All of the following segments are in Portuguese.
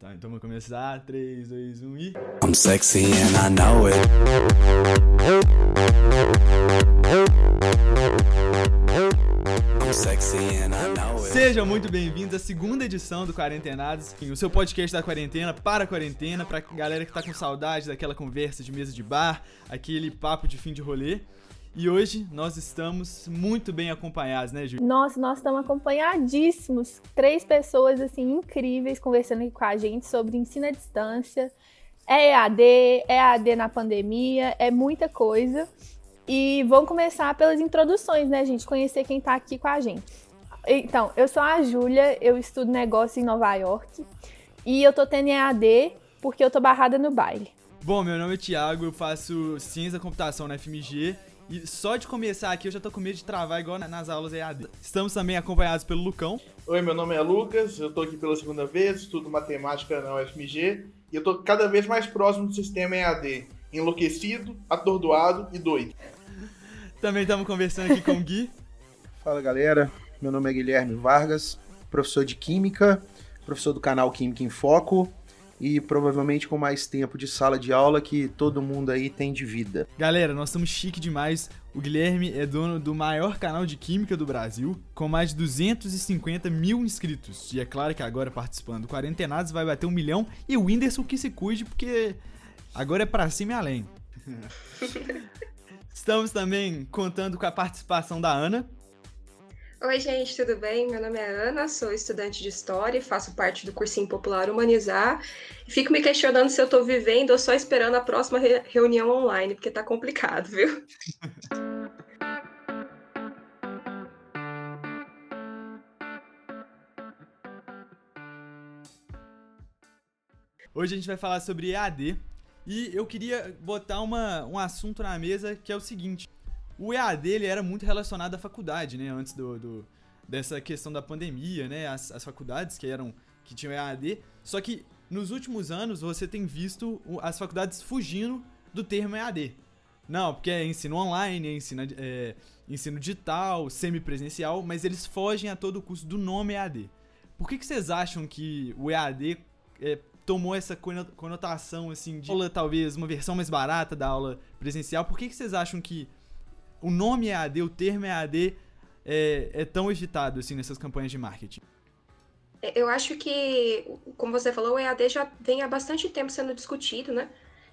Tá, então vamos começar. 3, 2, 1 e. I'm sexy and I know it. I'm sexy and I know it. Sejam muito bem-vindos à segunda edição do Quarentenados, o seu podcast da quarentena para a quarentena, pra galera que tá com saudade daquela conversa de mesa de bar, aquele papo de fim de rolê. E hoje nós estamos muito bem acompanhados, né, Ju? Nossa, nós estamos acompanhadíssimos. Três pessoas, assim, incríveis conversando aqui com a gente sobre ensino à distância. É EAD, é EAD na pandemia, é muita coisa. E vamos começar pelas introduções, né, gente? Conhecer quem tá aqui com a gente. Então, eu sou a Júlia, eu estudo negócio em Nova York. E eu tô tendo EAD porque eu tô barrada no baile. Bom, meu nome é Thiago, eu faço Ciência da Computação na FMG e só de começar aqui eu já tô com medo de travar igual nas aulas EAD. Estamos também acompanhados pelo Lucão. Oi, meu nome é Lucas, eu tô aqui pela segunda vez, estudo matemática na UFMG e eu tô cada vez mais próximo do sistema EAD, enlouquecido, atordoado e doido. Também estamos conversando aqui com o Gui. Fala galera, meu nome é Guilherme Vargas, professor de Química, professor do canal Química em Foco e provavelmente com mais tempo de sala de aula que todo mundo aí tem de vida. Galera, nós estamos chique demais. O Guilherme é dono do maior canal de química do Brasil, com mais de 250 mil inscritos. E é claro que agora participando do Quarentenados vai bater um milhão. E o Whindersson que se cuide, porque agora é pra cima e além. Estamos também contando com a participação da Ana. Oi, gente, tudo bem? Meu nome é Ana, sou estudante de História e faço parte do cursinho Popular Humanizar. Fico me questionando se eu estou vivendo ou só esperando a próxima re reunião online, porque tá complicado, viu? Hoje a gente vai falar sobre EAD e eu queria botar uma, um assunto na mesa que é o seguinte. O EAD ele era muito relacionado à faculdade, né? Antes do, do dessa questão da pandemia, né? As, as, faculdades que eram que tinham EAD. Só que nos últimos anos você tem visto as faculdades fugindo do termo EAD. Não, porque é ensino online, é ensino, é, ensino digital, semipresencial, mas eles fogem a todo custo do nome EAD. Por que, que vocês acham que o EAD é, tomou essa conotação assim de aula, talvez uma versão mais barata da aula presencial? Por que, que vocês acham que o nome EAD, o termo EAD é, é tão evitado assim nessas campanhas de marketing? Eu acho que, como você falou, o EAD já vem há bastante tempo sendo discutido, né?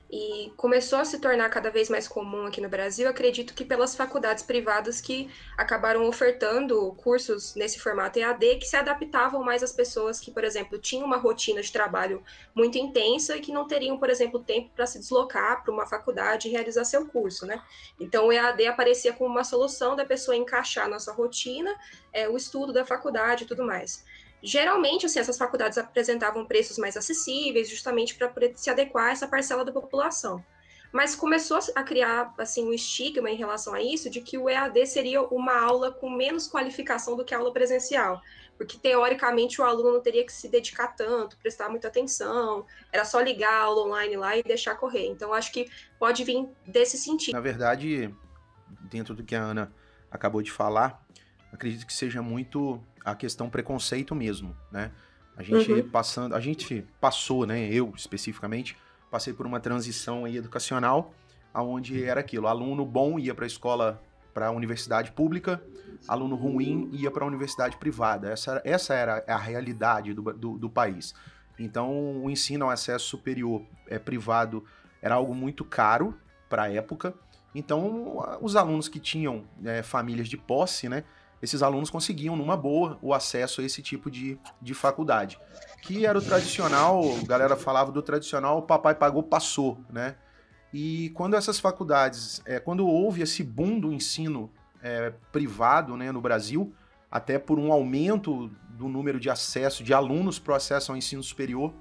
E começou a se tornar cada vez mais comum aqui no Brasil, acredito que pelas faculdades privadas que acabaram ofertando cursos nesse formato EAD que se adaptavam mais às pessoas que, por exemplo, tinham uma rotina de trabalho muito intensa e que não teriam, por exemplo, tempo para se deslocar para uma faculdade e realizar seu curso, né? Então o EAD aparecia como uma solução da pessoa encaixar na sua rotina, é, o estudo da faculdade e tudo mais. Geralmente, assim, essas faculdades apresentavam preços mais acessíveis, justamente para se adequar a essa parcela da população. Mas começou a criar assim um estigma em relação a isso de que o EAD seria uma aula com menos qualificação do que a aula presencial, porque teoricamente o aluno não teria que se dedicar tanto, prestar muita atenção, era só ligar a aula online lá e deixar correr. Então acho que pode vir desse sentido. Na verdade, dentro do que a Ana acabou de falar, acredito que seja muito a questão preconceito mesmo, né? A gente uhum. passando, a gente passou, né? Eu especificamente passei por uma transição aí educacional, aonde era aquilo: aluno bom ia para a escola, para a universidade pública, aluno ruim ia para a universidade privada. Essa, essa era a realidade do, do, do país. Então, o ensino ao acesso superior é, privado era algo muito caro para a época. Então, os alunos que tinham é, famílias de posse, né, esses alunos conseguiam, numa boa, o acesso a esse tipo de, de faculdade. Que era o tradicional, a galera falava do tradicional, papai pagou, passou, né? E quando essas faculdades, é, quando houve esse boom do ensino é, privado né, no Brasil, até por um aumento do número de acesso de alunos para o acesso ao ensino superior,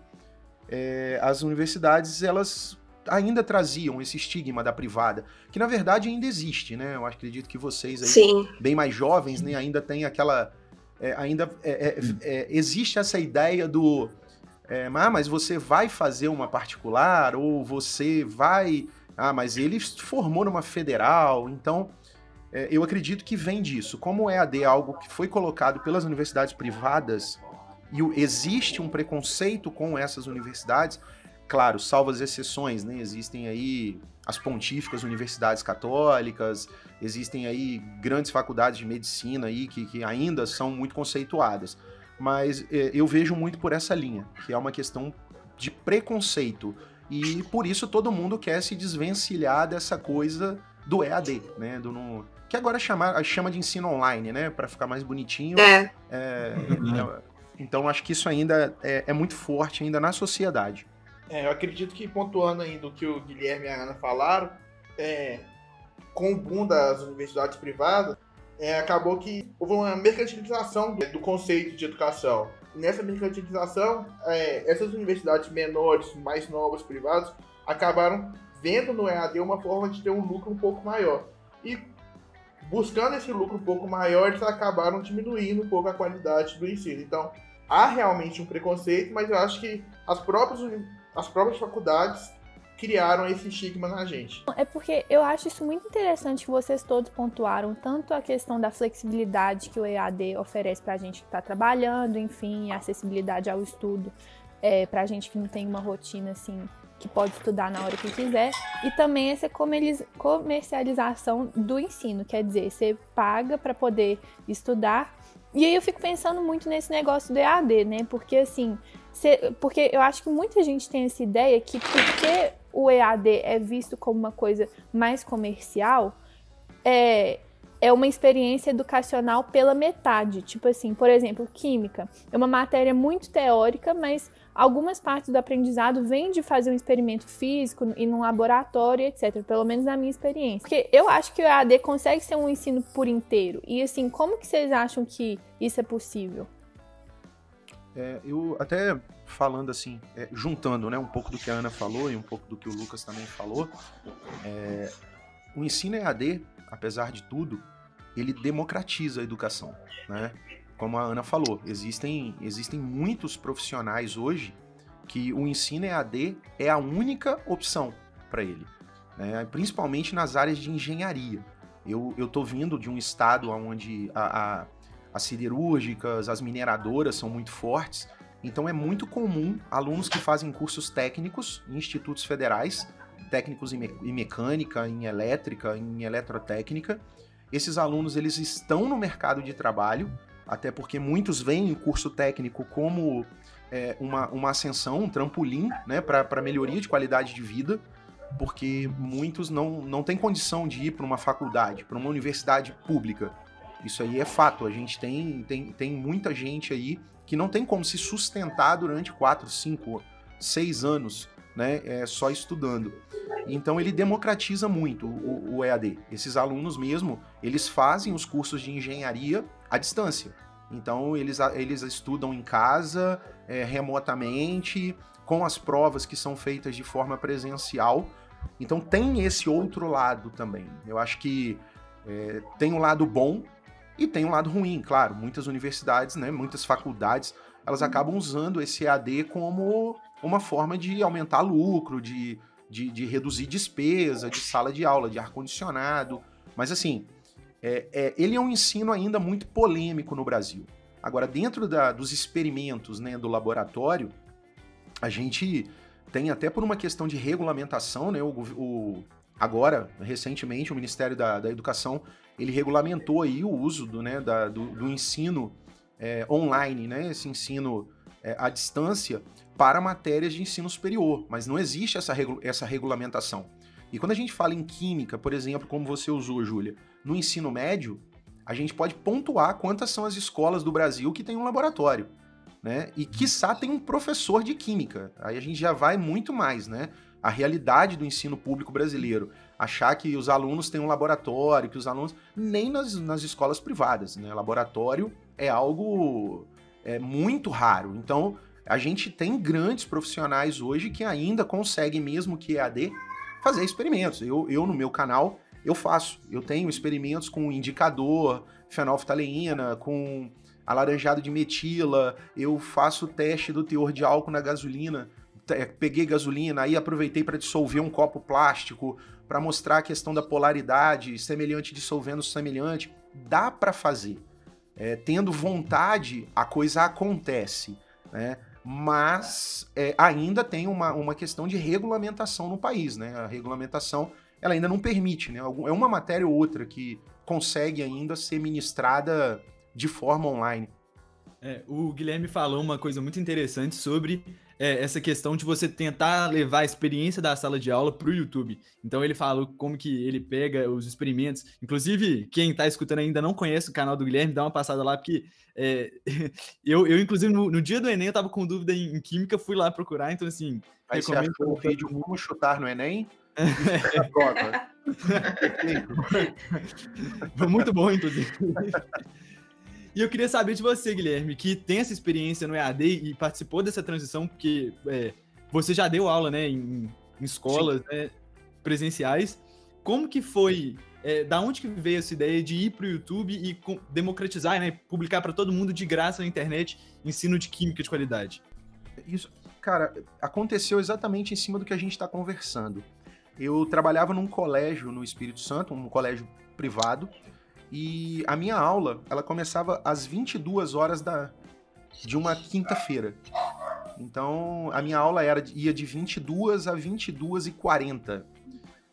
é, as universidades elas ainda traziam esse estigma da privada, que na verdade ainda existe, né? Eu acredito que vocês aí, Sim. bem mais jovens, né, ainda tem aquela. É, ainda é, é, é existe essa ideia do. É, ah, mas você vai fazer uma particular, ou você vai. Ah, mas ele formou numa federal, então. É, eu acredito que vem disso. Como o EAD é algo que foi colocado pelas universidades privadas, E existe um preconceito com essas universidades, claro, salvo as exceções, né? Existem aí as pontíficas universidades católicas, existem aí grandes faculdades de medicina aí que, que ainda são muito conceituadas. Mas é, eu vejo muito por essa linha, que é uma questão de preconceito. E por isso todo mundo quer se desvencilhar dessa coisa do EAD, né? Do, no, que agora chama, chama de ensino online, né? Para ficar mais bonitinho. É. É, é, então acho que isso ainda é, é muito forte ainda na sociedade. É, eu acredito que pontuando ainda o que o Guilherme e a Ana falaram, é, com o boom das universidades privadas, é, acabou que houve uma mercantilização do, conceito de educação. nessa mercantilização, é, essas universidades menores, mais novas, privadas, acabaram vendo no EAD uma forma de ter um lucro um pouco maior. E buscando esse lucro um pouco maior, eles acabaram diminuindo um pouco a qualidade do ensino. Então, há realmente um preconceito, mas eu acho que as próprias as próprias faculdades criaram esse estigma na gente. É porque eu acho isso muito interessante que vocês todos pontuaram, tanto a questão da flexibilidade que o EAD oferece para a gente que está trabalhando, enfim, acessibilidade ao estudo é, para a gente que não tem uma rotina assim que pode estudar na hora que quiser, e também essa comercialização do ensino, quer dizer, você paga para poder estudar. E aí eu fico pensando muito nesse negócio do EAD, né? Porque assim, porque eu acho que muita gente tem essa ideia que porque o EAD é visto como uma coisa mais comercial, é, é uma experiência educacional pela metade. Tipo assim, por exemplo, química. É uma matéria muito teórica, mas algumas partes do aprendizado vêm de fazer um experimento físico e num laboratório, etc. Pelo menos na minha experiência. Porque eu acho que o EAD consegue ser um ensino por inteiro. E assim, como que vocês acham que isso é possível? É, eu até falando assim, é, juntando né, um pouco do que a Ana falou e um pouco do que o Lucas também falou, é, o ensino EAD, apesar de tudo, ele democratiza a educação. Né? Como a Ana falou, existem, existem muitos profissionais hoje que o ensino EAD é a única opção para ele, né? principalmente nas áreas de engenharia. Eu, tô vindo de um estado onde a, a as siderúrgicas, as mineradoras são muito fortes. Então é muito comum alunos que fazem cursos técnicos em institutos federais, técnicos em, me em mecânica, em elétrica, em eletrotécnica. Esses alunos eles estão no mercado de trabalho, até porque muitos veem o curso técnico como é, uma, uma ascensão, um trampolim né, para melhoria de qualidade de vida, porque muitos não, não têm condição de ir para uma faculdade, para uma universidade pública. Isso aí é fato. A gente tem, tem, tem muita gente aí que não tem como se sustentar durante 4, 5, 6 anos, né? É, só estudando. Então ele democratiza muito o, o EAD. Esses alunos mesmo, eles fazem os cursos de engenharia à distância. Então eles, eles estudam em casa, é, remotamente, com as provas que são feitas de forma presencial. Então tem esse outro lado também. Eu acho que é, tem um lado bom e tem um lado ruim, claro. Muitas universidades, né, muitas faculdades, elas acabam usando esse EAD como uma forma de aumentar lucro, de, de, de reduzir despesa, de sala de aula, de ar-condicionado. Mas assim, é, é, ele é um ensino ainda muito polêmico no Brasil. Agora, dentro da, dos experimentos né, do laboratório, a gente tem até por uma questão de regulamentação, né, o, o agora, recentemente, o Ministério da, da Educação ele regulamentou aí o uso do, né, da, do, do ensino é, online, né, esse ensino é, à distância para matérias de ensino superior, mas não existe essa, regu essa regulamentação. E quando a gente fala em química, por exemplo, como você usou, Júlia, no ensino médio, a gente pode pontuar quantas são as escolas do Brasil que tem um laboratório. Né? E quiçá tem um professor de química. Aí a gente já vai muito mais, né? A realidade do ensino público brasileiro achar que os alunos têm um laboratório, que os alunos. Nem nas, nas escolas privadas, né? Laboratório é algo é, muito raro. Então, a gente tem grandes profissionais hoje que ainda conseguem, mesmo que EAD, fazer experimentos. Eu, eu no meu canal, eu faço. Eu tenho experimentos com indicador, fenolftaleína, com alaranjado de metila, eu faço teste do teor de álcool na gasolina. Peguei gasolina, aí aproveitei para dissolver um copo plástico, para mostrar a questão da polaridade, semelhante dissolvendo semelhante. Dá para fazer. É, tendo vontade, a coisa acontece, né? Mas é, ainda tem uma, uma questão de regulamentação no país, né? A regulamentação ela ainda não permite, né? É uma matéria ou outra que consegue ainda ser ministrada de forma online. É, o Guilherme falou uma coisa muito interessante sobre é, essa questão de você tentar levar a experiência da sala de aula para o YouTube. Então ele falou como que ele pega os experimentos. Inclusive, quem está escutando ainda não conhece o canal do Guilherme, dá uma passada lá, porque é, eu, eu, inclusive, no, no, dia do Enem, eu estava com dúvida em, em, Química, fui lá procurar, então assim. Aí você achou o vídeo Como Chutar no Enem? Foi muito bom, inclusive. E eu queria saber de você, Guilherme, que tem essa experiência no EAD e participou dessa transição, porque é, você já deu aula, né, em, em escolas né, presenciais. Como que foi? É, da onde que veio essa ideia de ir para o YouTube e democratizar, né, publicar para todo mundo de graça na internet ensino de química de qualidade? Isso, cara, aconteceu exatamente em cima do que a gente está conversando. Eu trabalhava num colégio no Espírito Santo, um colégio privado, e a minha aula, ela começava às 22 horas da, de uma quinta-feira. Então, a minha aula era, ia de 22 a 22 e 40.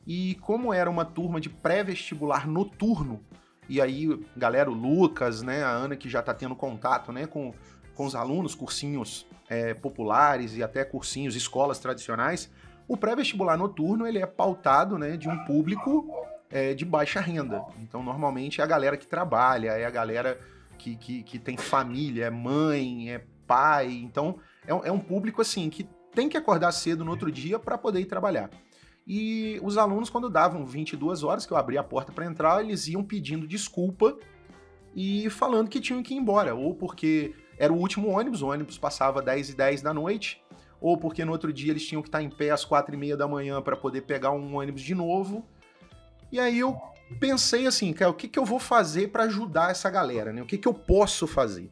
E como era uma turma de pré-vestibular noturno, e aí, galera, o Lucas, né, a Ana que já está tendo contato, né, com, com os alunos, cursinhos é, populares e até cursinhos, escolas tradicionais, o pré-vestibular noturno, ele é pautado, né, de um público é, de baixa renda. Então, normalmente é a galera que trabalha, é a galera que, que, que tem família, é mãe, é pai. Então, é, é um público assim que tem que acordar cedo no outro dia para poder ir trabalhar. E os alunos, quando davam 22 horas, que eu abria a porta para entrar, eles iam pedindo desculpa e falando que tinham que ir embora, ou porque era o último ônibus, o ônibus passava 10 e 10 da noite, ou porque no outro dia eles tinham que estar em pé às 4 e meia da manhã para poder pegar um ônibus de novo. E aí eu pensei assim, cara, o que, que eu vou fazer para ajudar essa galera, né? O que, que eu posso fazer?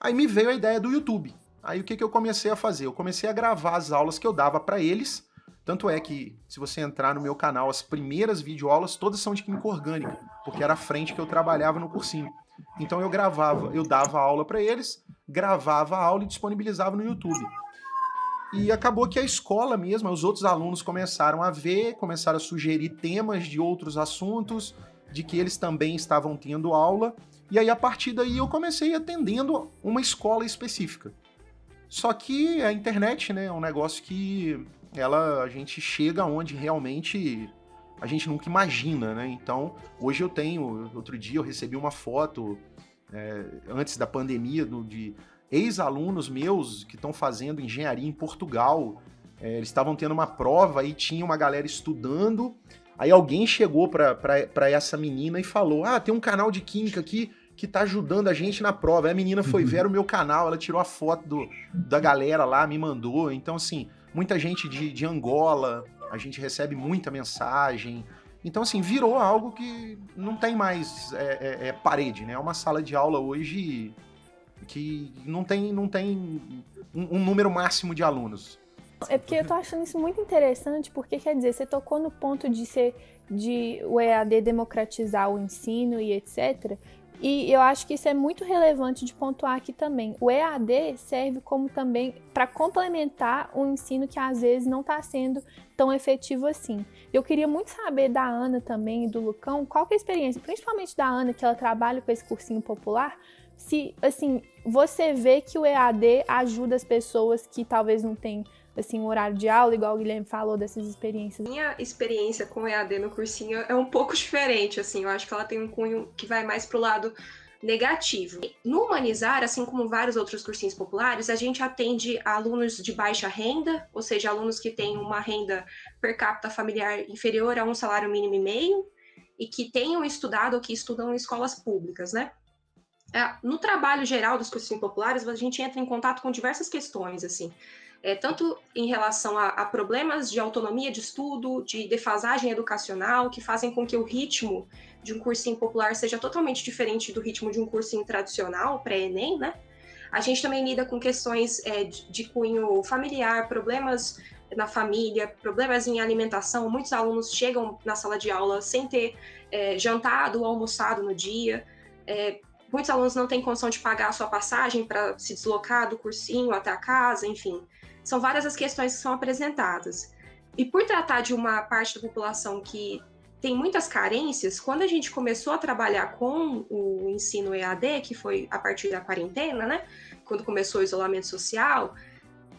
Aí me veio a ideia do YouTube. Aí o que, que eu comecei a fazer? Eu comecei a gravar as aulas que eu dava para eles. Tanto é que, se você entrar no meu canal, as primeiras videoaulas todas são de química orgânica, porque era a frente que eu trabalhava no cursinho. Então eu gravava, eu dava aula para eles, gravava a aula e disponibilizava no YouTube. E acabou que a escola mesmo, os outros alunos começaram a ver, começaram a sugerir temas de outros assuntos, de que eles também estavam tendo aula. E aí, a partir daí, eu comecei atendendo uma escola específica. Só que a internet, né, é um negócio que ela a gente chega onde realmente a gente nunca imagina, né? Então, hoje eu tenho, outro dia eu recebi uma foto é, antes da pandemia do, de ex-alunos meus que estão fazendo engenharia em Portugal. É, eles estavam tendo uma prova e tinha uma galera estudando. Aí alguém chegou para essa menina e falou: Ah, tem um canal de química aqui que tá ajudando a gente na prova. Aí a menina foi ver o meu canal, ela tirou a foto do, da galera lá, me mandou. Então, assim, muita gente de, de Angola, a gente recebe muita mensagem. Então, assim, virou algo que não tem mais é, é, é parede, né? É uma sala de aula hoje que não tem, não tem um, um número máximo de alunos. É porque eu tô achando isso muito interessante, porque quer dizer, você tocou no ponto de ser de o EAD democratizar o ensino e etc. E eu acho que isso é muito relevante de pontuar aqui também. O EAD serve como também para complementar o ensino que às vezes não está sendo tão efetivo assim. Eu queria muito saber da Ana também e do Lucão, qual que é a experiência, principalmente da Ana, que ela trabalha com esse cursinho popular, se, assim, você vê que o EAD ajuda as pessoas que talvez não têm assim, um horário de aula, igual o Guilherme falou dessas experiências? Minha experiência com o EAD no cursinho é um pouco diferente, assim, eu acho que ela tem um cunho que vai mais pro lado negativo. No Humanizar, assim como vários outros cursinhos populares, a gente atende alunos de baixa renda, ou seja, alunos que têm uma renda per capita familiar inferior a um salário mínimo e meio, e que tenham estudado ou que estudam em escolas públicas, né? É, no trabalho geral dos cursinhos populares, a gente entra em contato com diversas questões, assim, é, tanto em relação a, a, problemas de autonomia de estudo, de defasagem educacional, que fazem com que o ritmo de um cursinho popular seja totalmente diferente do ritmo de um cursinho tradicional, pré-ENEM, né? A gente também lida com questões é, de, de cunho familiar, problemas na família, problemas em alimentação. Muitos alunos chegam na sala de aula sem ter é, jantado ou almoçado no dia. É, muitos alunos não têm condição de pagar a sua passagem para se deslocar do cursinho até a casa, enfim. São várias as questões que são apresentadas. E por tratar de uma parte da população que tem muitas carências, quando a gente começou a trabalhar com o ensino EAD, que foi a partir da quarentena, né? Quando começou o isolamento social,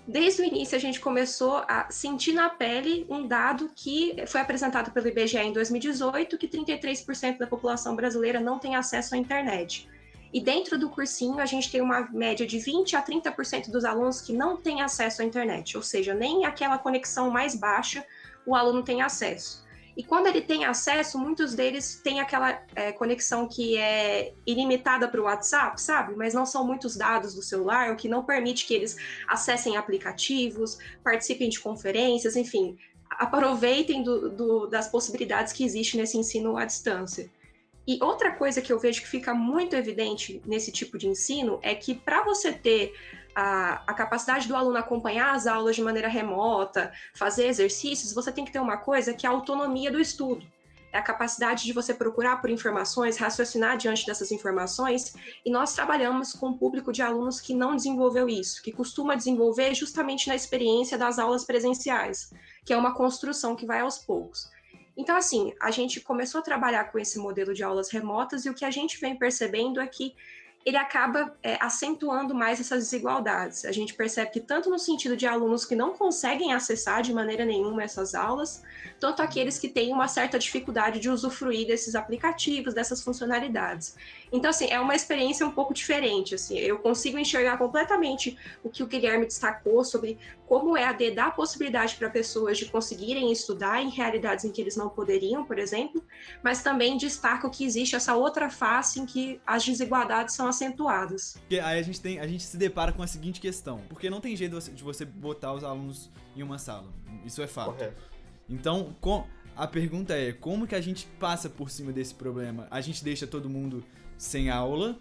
desde o início a gente começou a sentir na pele um dado que foi apresentado pelo IBGE em 2018, que 33% da população brasileira não tem acesso à internet. E dentro do cursinho a gente tem uma média de 20 a 30% dos alunos que não têm acesso à internet, ou seja, nem aquela conexão mais baixa o aluno tem acesso. E quando ele tem acesso, muitos deles têm aquela é, conexão que é ilimitada para o WhatsApp, sabe? Mas não são muitos dados do celular, o que não permite que eles acessem aplicativos, participem de conferências, enfim, aproveitem do, do, das possibilidades que existem nesse ensino à distância. E outra coisa que eu vejo que fica muito evidente nesse tipo de ensino é que para você ter a, a, capacidade do aluno acompanhar as aulas de maneira remota, fazer exercícios, você tem que ter uma coisa que é a autonomia do estudo. É a capacidade de você procurar por informações, raciocinar diante dessas informações, e nós trabalhamos com um público de alunos que não desenvolveu isso, que costuma desenvolver justamente na experiência das aulas presenciais, que é uma construção que vai aos poucos. Então, assim, a gente começou a trabalhar com esse modelo de aulas remotas e o que a gente vem percebendo é que ele acaba é, acentuando mais essas desigualdades. A gente percebe que tanto no sentido de alunos que não conseguem acessar de maneira nenhuma essas aulas, tanto aqueles que têm uma certa dificuldade de usufruir desses aplicativos, dessas funcionalidades. Então, assim, é uma experiência um pouco diferente, assim, eu consigo enxergar completamente o que o Guilherme destacou sobre como o EAD dá a possibilidade para pessoas de conseguirem estudar em realidades em que eles não poderiam, por exemplo, mas também destaco que existe essa outra face em que as desigualdades são acentuadas. Porque aí a gente, tem, a gente se depara com a seguinte questão, porque não tem jeito de você botar os alunos em uma sala, isso é fato. Correto. Então, com, a pergunta é, como que a gente passa por cima desse problema? A gente deixa todo mundo sem aula?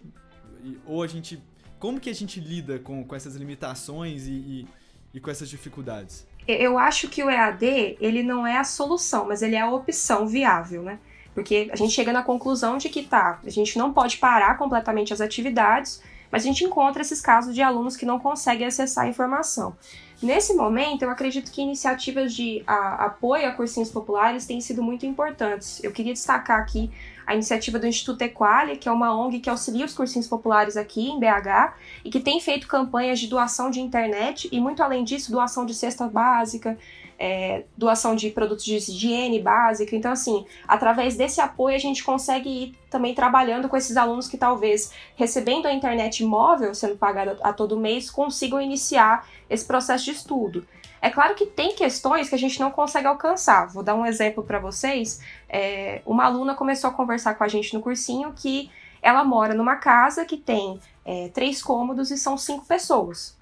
Ou a gente... Como que a gente lida com, com essas limitações e, e e com essas dificuldades? Eu acho que o EAD, ele não é a solução, mas ele é a opção viável, né? Porque a gente chega na conclusão de que tá, a gente não pode parar completamente as atividades, mas a gente encontra esses casos de alunos que não conseguem acessar a informação. Nesse momento, eu acredito que iniciativas de a, apoio a cursinhos populares têm sido muito importantes. Eu queria destacar aqui a iniciativa do Instituto Equali, que é uma ONG que auxilia os cursinhos populares aqui em BH e que tem feito campanhas de doação de internet e, muito além disso, doação de cesta básica, é, doação de produtos de higiene básica. Então, assim, através desse apoio, a gente consegue ir também trabalhando com esses alunos que talvez, recebendo a internet móvel sendo pagada a todo mês, consigam iniciar esse processo de estudo. É claro que tem questões que a gente não consegue alcançar. Vou dar um exemplo para vocês. É, uma aluna começou a conversar com a gente no cursinho que ela mora numa casa que tem é, três cômodos e são cinco pessoas.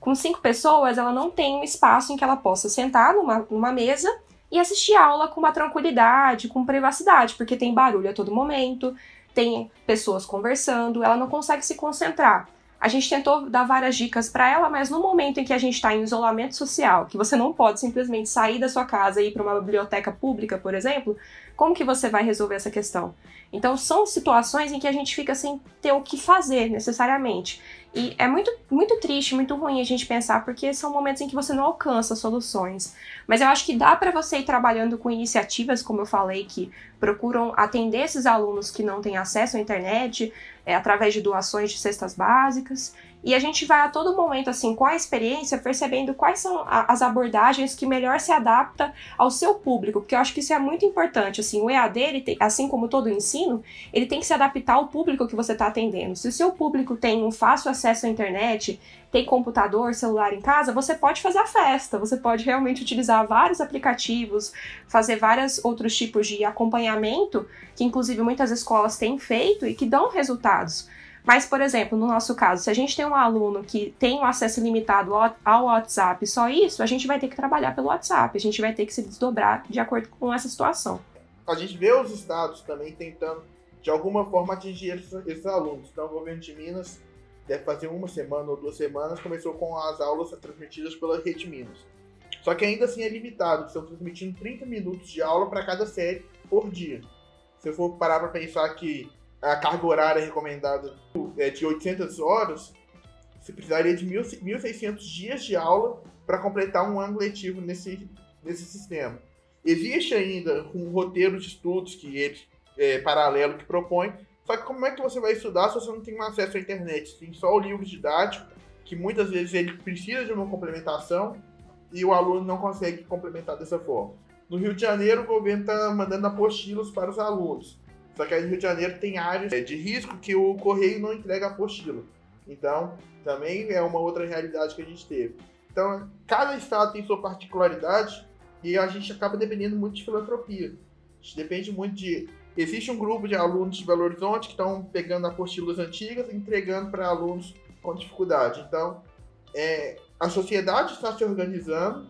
Com cinco pessoas, ela não tem um espaço em que ela possa sentar numa, numa mesa e assistir aula com uma tranquilidade, com privacidade, porque tem barulho a todo momento, tem pessoas conversando, ela não consegue se concentrar. A gente tentou dar várias dicas para ela, mas no momento em que a gente está em isolamento social, que você não pode simplesmente sair da sua casa e ir para uma biblioteca pública, por exemplo, como que você vai resolver essa questão? Então são situações em que a gente fica sem ter o que fazer necessariamente. E é muito, muito triste, muito ruim a gente pensar, porque são momentos em que você não alcança soluções. Mas eu acho que dá para você ir trabalhando com iniciativas, como eu falei, que procuram atender esses alunos que não têm acesso à internet, é, através de doações de cestas básicas. E a gente vai a todo momento, assim, com a experiência, percebendo quais são a, as abordagens que melhor se adapta ao seu público, porque eu acho que isso é muito importante, assim, o EAD, ele tem, assim como todo o ensino, ele tem que se adaptar ao público que você está atendendo. Se o seu público tem um fácil acesso à internet, tem computador, celular em casa, você pode fazer a festa, você pode realmente utilizar vários aplicativos, fazer vários outros tipos de acompanhamento, que inclusive muitas escolas têm feito e que dão resultados. Mas, por exemplo, no nosso caso, se a gente tem um aluno que tem um acesso limitado ao WhatsApp, só isso, a gente vai ter que trabalhar pelo WhatsApp, a gente vai ter que se desdobrar de acordo com essa situação. A gente vê os estados também tentando, de alguma forma, atingir esses, esses alunos. Então, o governo de Minas, deve fazer uma semana ou duas semanas, começou com as aulas transmitidas pela Rede Minas. Só que ainda assim é limitado, estão transmitindo 30 minutos de aula para cada série por dia. Se eu for parar para pensar que a carga horária recomendada é de 800 horas, você precisaria de 1.600 dias de aula para completar um ano letivo nesse, nesse sistema. Existe ainda um roteiro de estudos que ele, é, paralelo que propõe, só que como é que você vai estudar se você não tem acesso à internet? Tem só o livro didático, que muitas vezes ele precisa de uma complementação e o aluno não consegue complementar dessa forma. No Rio de Janeiro, o governo está mandando apostilas para os alunos. Só que aí no Rio de Janeiro tem áreas é, de risco que o correio não entrega apostila. Então, também é uma outra realidade que a gente teve. Então, cada estado tem sua particularidade e a gente acaba dependendo muito de filantropia. A gente depende muito de Existe um grupo de alunos de Belo Horizonte que estão pegando apostilas antigas e entregando para alunos com dificuldade. Então, é, a sociedade está se organizando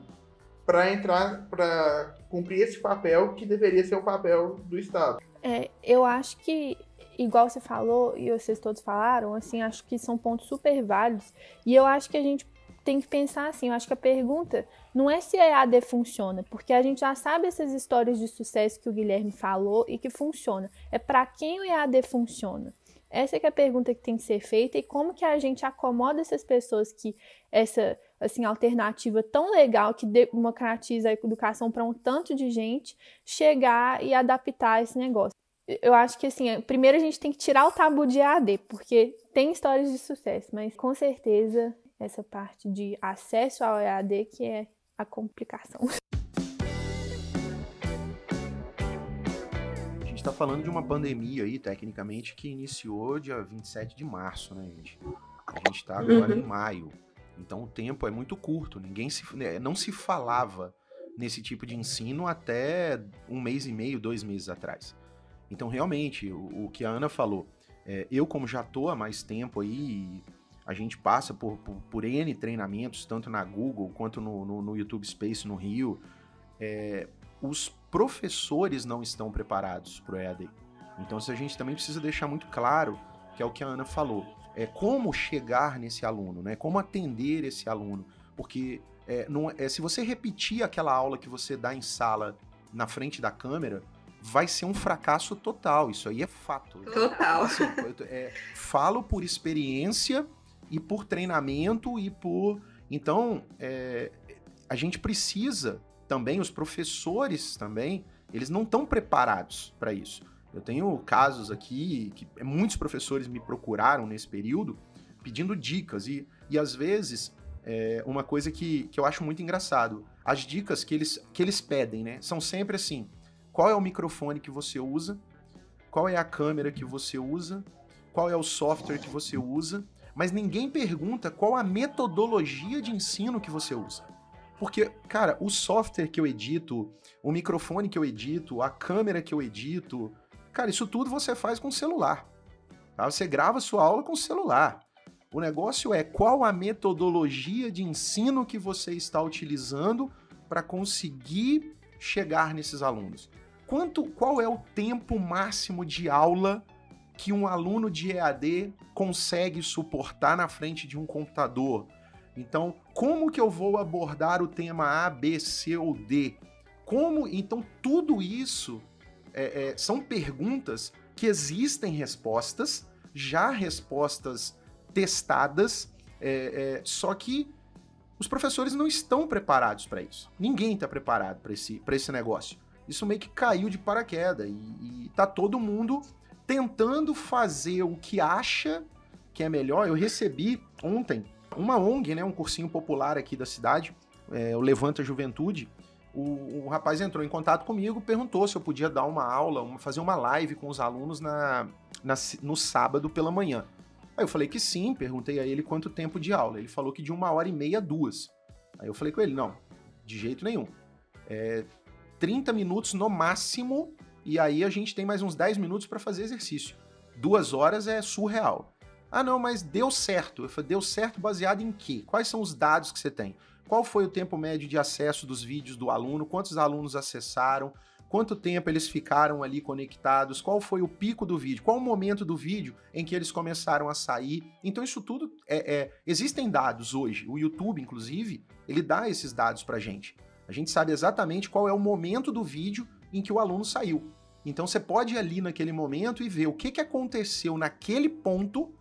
para entrar, para cumprir esse papel que deveria ser o papel do Estado. É, eu acho que, igual você falou e vocês todos falaram, assim, acho que são pontos super válidos. E eu acho que a gente tem que pensar assim, eu acho que a pergunta não é se a EAD funciona, porque a gente já sabe essas histórias de sucesso que o Guilherme falou e que funciona. É para quem o EAD funciona. Essa é a pergunta que tem que ser feita e como que a gente acomoda essas pessoas que essa assim alternativa tão legal que democratiza a educação para um tanto de gente chegar e adaptar esse negócio. Eu acho que assim, primeiro a gente tem que tirar o tabu de EAD, porque tem histórias de sucesso, mas com certeza essa parte de acesso ao EAD que é a complicação. está falando de uma pandemia aí, tecnicamente, que iniciou dia 27 de março, né, gente? A gente está agora uhum. em maio. Então o tempo é muito curto. Ninguém se, né, não se falava nesse tipo de ensino até um mês e meio, dois meses atrás. Então, realmente, o, o que a Ana falou, é, eu como já tô há mais tempo aí, a gente passa por, por, por, N treinamentos, tanto na Google quanto no, no, no YouTube Space no Rio. É, os professores não estão preparados para o EAD. Então, a gente também precisa deixar muito claro, que é o que a Ana falou, é como chegar nesse aluno, né? Como atender esse aluno, porque é, não, é, se você repetir aquela aula que você dá em sala na frente da câmera, vai ser um fracasso total. Isso aí é fato. Total. Assim, é, falo por experiência e por treinamento e por. Então, é, a gente precisa também, os professores também, eles não estão preparados para isso. Eu tenho casos aqui que muitos professores me procuraram nesse período pedindo dicas e, e às vezes é uma coisa que, que eu acho muito engraçado. As dicas que eles, que eles pedem, né? São sempre assim: qual é o microfone que você usa? Qual é a câmera que você usa? Qual é o software que você usa? mas ninguém pergunta qual a metodologia de ensino que você usa. Porque, cara, o software que eu edito, o microfone que eu edito, a câmera que eu edito, cara, isso tudo você faz com o celular. Tá? Você grava sua aula com o celular. O negócio é qual a metodologia de ensino que você está utilizando para conseguir chegar nesses alunos. Quanto, qual é o tempo máximo de aula que um aluno de EAD consegue suportar na frente de um computador. Então, como que eu vou abordar o tema A, B, C ou D? Como? Então, tudo isso é, é, são perguntas que existem respostas, já respostas testadas, é, é só que os professores não estão preparados para isso. Ninguém está preparado para esse, esse negócio. Isso meio que caiu de paraquedas e, e tá todo mundo tentando fazer o que acha que é melhor. Eu recebi ontem uma ONG, né, um cursinho popular aqui da cidade, é, o Levanta Juventude. O, o, rapaz entrou em contato comigo, perguntou se eu podia dar uma aula, uma, fazer uma live com os alunos na, na, no sábado pela manhã. Aí eu falei que sim, perguntei a ele quanto tempo de aula. Ele falou que de uma hora e meia duas. Aí eu falei com ele, não, de jeito nenhum. É, 30 minutos no máximo e aí a gente tem mais uns 10 minutos para fazer exercício. Duas horas é surreal. Ah, não, mas deu certo. Eu falei, deu certo baseado em quê? Quais são os dados que você tem? Qual foi o tempo médio de acesso dos vídeos do aluno? Quantos alunos acessaram? Quanto tempo eles ficaram ali conectados? Qual foi o pico do vídeo? Qual o momento do vídeo em que eles começaram a sair? Então, isso tudo é, é existem dados hoje. O YouTube, inclusive, ele dá esses dados pra gente. A gente sabe exatamente qual é o momento do vídeo em que o aluno saiu. Então você pode ir ali naquele momento e ver o que, que aconteceu naquele ponto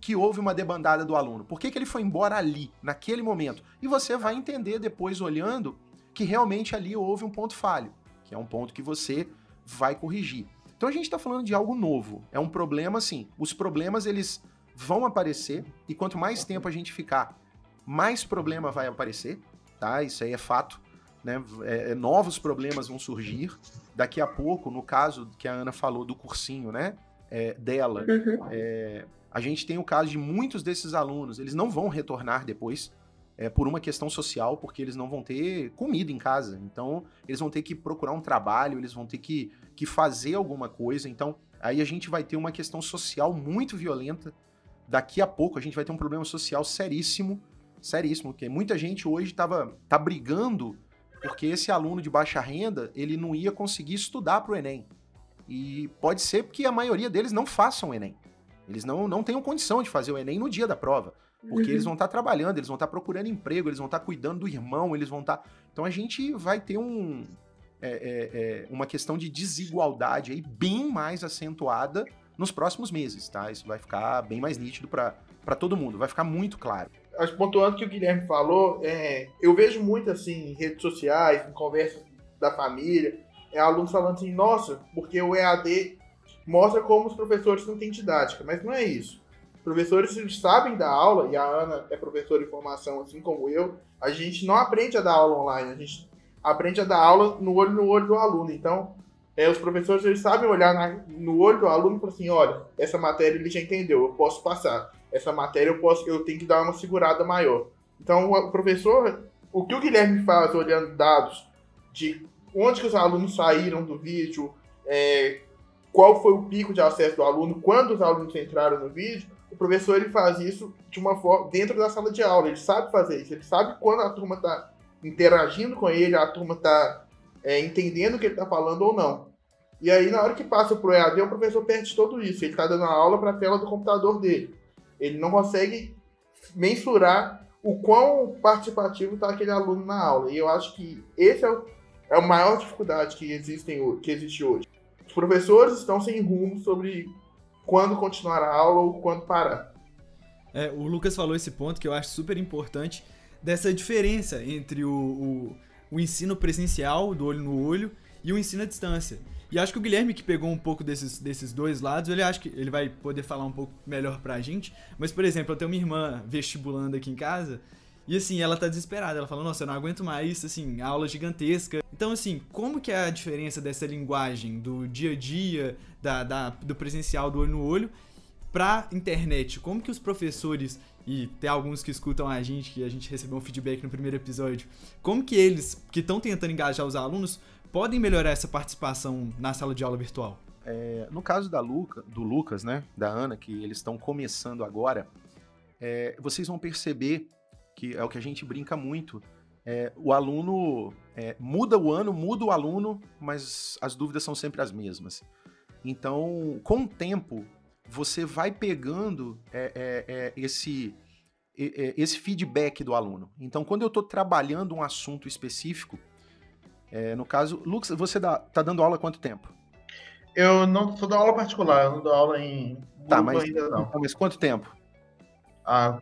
que houve uma debandada do aluno. Por que, que ele foi embora ali, naquele momento? E você vai entender depois, olhando, que realmente ali houve um ponto falho, que é um ponto que você vai corrigir. Então a gente está falando de algo novo. É um problema, assim. Os problemas eles vão aparecer e quanto mais tempo a gente ficar, mais problema vai aparecer, tá? Isso aí é fato. Né? É, é, novos problemas vão surgir. Daqui a pouco, no caso que a Ana falou do cursinho, né? É, dela, Uhum. é, a gente tem o caso de muitos desses alunos, eles não vão retornar depois é, por uma questão social, porque eles não vão ter comida em casa. Então, eles vão ter que procurar um trabalho, eles vão ter que, que fazer alguma coisa. Então, aí a gente vai ter uma questão social muito violenta. Daqui a pouco a gente vai ter um problema social seríssimo, seríssimo, porque muita gente hoje tava, tá brigando porque esse aluno de baixa renda, ele não ia conseguir estudar para o Enem. E pode ser porque a maioria deles não façam o Enem. Eles não, não tenham condição de fazer o Enem no dia da prova. Porque Uhum. eles vão estar trabalhando, eles vão estar procurando emprego, eles vão estar cuidando do irmão, eles vão estar. Então a gente vai ter um, é, é, é, uma questão de desigualdade aí bem mais acentuada nos próximos meses, tá? Isso vai ficar bem mais nítido para todo mundo, vai ficar muito claro. Acho pontuando que o Guilherme falou, é, eu vejo muito assim em redes sociais, em conversas da família, é alunos falando assim, nossa, porque o EAD mostra como os professores não têm didática, mas não é isso. Professores sabem dar aula, e a Ana é professora de formação assim como eu, a gente não aprende a dar aula online, a gente aprende a dar aula no olho no olho do aluno. Então, é, os professores eles sabem olhar na- no olho do aluno e falar assim, olha, essa matéria ele já entendeu, eu posso passar essa matéria eu posso eu tenho que dar uma segurada maior. Então o professor, o que o Guilherme faz olhando dados de onde que os alunos saíram do vídeo, é, qual foi o pico de acesso do aluno, quando os alunos entraram no vídeo, o professor ele faz isso de uma forma dentro da sala de aula. Ele sabe fazer isso. Ele sabe quando a turma está interagindo com ele, a turma está entendendo o que ele está falando ou não. E aí, na hora que passa pro EAD, o professor perde tudo isso. Ele está dando a aula para a tela do computador dele. Ele não consegue mensurar o quão participativo está aquele aluno na aula. E eu acho que esse é, o, é a maior dificuldade que, existem, que existe hoje. Professores estão sem rumo sobre quando continuar a aula ou quando parar. É, o Lucas falou esse ponto que eu acho super importante dessa diferença entre o, o, o ensino presencial, do olho no olho, e o ensino à distância. E acho que o Guilherme, que pegou um pouco desses, desses dois lados, ele acho que ele vai poder falar um pouco melhor pra gente. Mas, por exemplo, eu tenho uma irmã vestibulando aqui em casa, e assim, ela tá desesperada. Ela fala, nossa, eu não aguento mais, assim, aula gigantesca. Então, assim, como que é a diferença dessa linguagem do dia a dia, da, da- do presencial, do olho no olho, pra internet? Como que os professores, e tem alguns que escutam a gente, que a gente recebeu um feedback no primeiro episódio, como que eles, que estão tentando engajar os alunos, podem melhorar essa participação na sala de aula virtual? É, no caso da Luca, do Lucas, né, da Ana, que eles estão começando agora, é, vocês vão perceber que é o que a gente brinca muito. é, o aluno é, muda o ano, muda o aluno, mas as dúvidas são sempre as mesmas. Então, com o tempo, você vai pegando é, é, é, esse, é, esse feedback do aluno. Então, quando eu estou trabalhando um assunto específico, no caso, Lucas, você dá, tá dando aula há quanto tempo? Eu não sou da aula particular, eu não dou aula em Tá, mas, ainda não. mas quanto tempo? A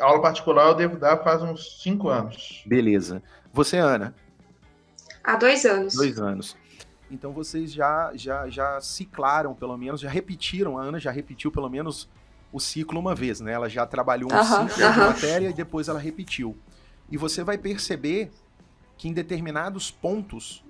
aula particular eu devo dar faz uns 5 anos. Beleza. Você, Ana, Há dois anos. dois anos. Então vocês já, já, já ciclaram, pelo menos, já repetiram, a Ana já repetiu pelo menos o ciclo uma vez, né? Ela já trabalhou um ciclo de matéria e depois ela repetiu. E você vai perceber que em determinados pontos,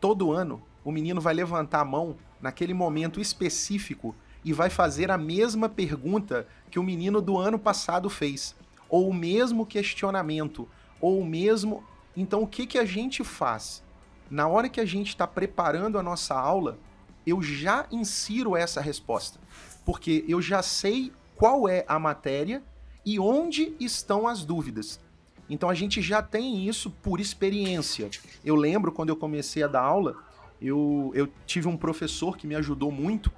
todo ano, o menino vai levantar a mão naquele momento específico e vai fazer a mesma pergunta que o menino do ano passado fez. Ou o mesmo questionamento, ou o mesmo. Então, o que, que a gente faz? Na hora que a gente está preparando a nossa aula, eu já insiro essa resposta. Porque eu já sei qual é a matéria e onde estão as dúvidas. Então a gente já tem isso por experiência. Eu lembro quando eu comecei a dar aula, eu, eu tive um professor que me ajudou muito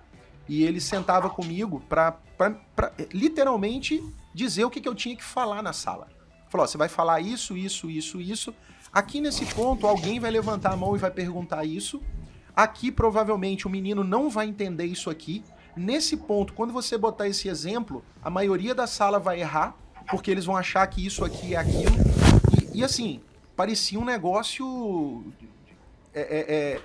e ele sentava comigo para literalmente dizer o que, que eu tinha que falar na sala. Falou: você vai falar isso, isso, isso, isso. Aqui nesse ponto, alguém vai levantar a mão e vai perguntar isso. Aqui provavelmente o menino não vai entender isso aqui. Nesse ponto, quando você botar esse exemplo, a maioria da sala vai errar, porque eles vão achar que isso aqui é aquilo. E, e assim, parecia um negócio é, é, é,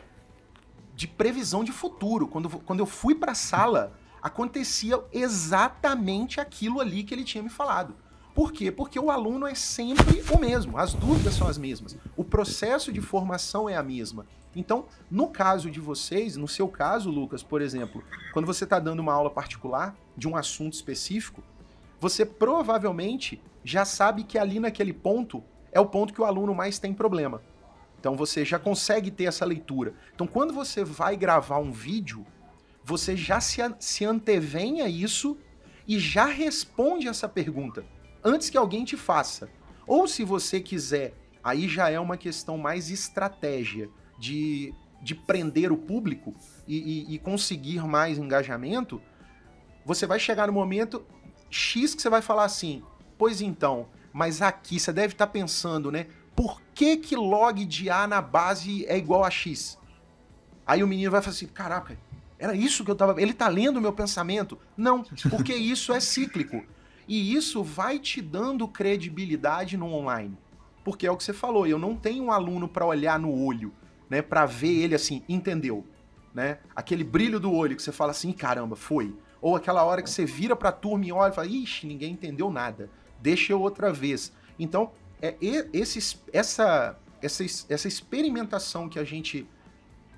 de previsão de futuro. Quando, quando eu fui para a sala, acontecia exatamente aquilo ali que ele tinha me falado. Por quê? Porque o aluno é sempre o mesmo, as dúvidas são as mesmas, o processo de formação é a mesma. Então, no caso de vocês, no seu caso, Lucas, por exemplo, quando você está dando uma aula particular de um assunto específico, você provavelmente já sabe que ali naquele ponto é o ponto que o aluno mais tem problema. Então você já consegue ter essa leitura. Então quando você vai gravar um vídeo, você já se, se antevém a isso e já responde essa pergunta antes que alguém te faça. Ou se você quiser, aí já é uma questão mais estratégia de, de prender o público e, e, e conseguir mais engajamento, você vai chegar no momento X que você vai falar assim, pois então, mas aqui você deve estar tá pensando, né? Por que que log de A na base é igual a X? Aí o menino vai falar assim, caraca, era isso que eu tava... Ele tá lendo o meu pensamento? Não, porque isso é cíclico. E isso vai te dando credibilidade no online. Porque é o que você falou, eu não tenho um aluno para olhar no olho, né, para ver ele assim, entendeu, né? Aquele brilho do olho que você fala assim, caramba, foi. Ou aquela hora que você vira para a turma e olha e fala, ixi, ninguém entendeu nada. Deixa eu outra vez. Então, é esse, essa, essa, essa experimentação que a gente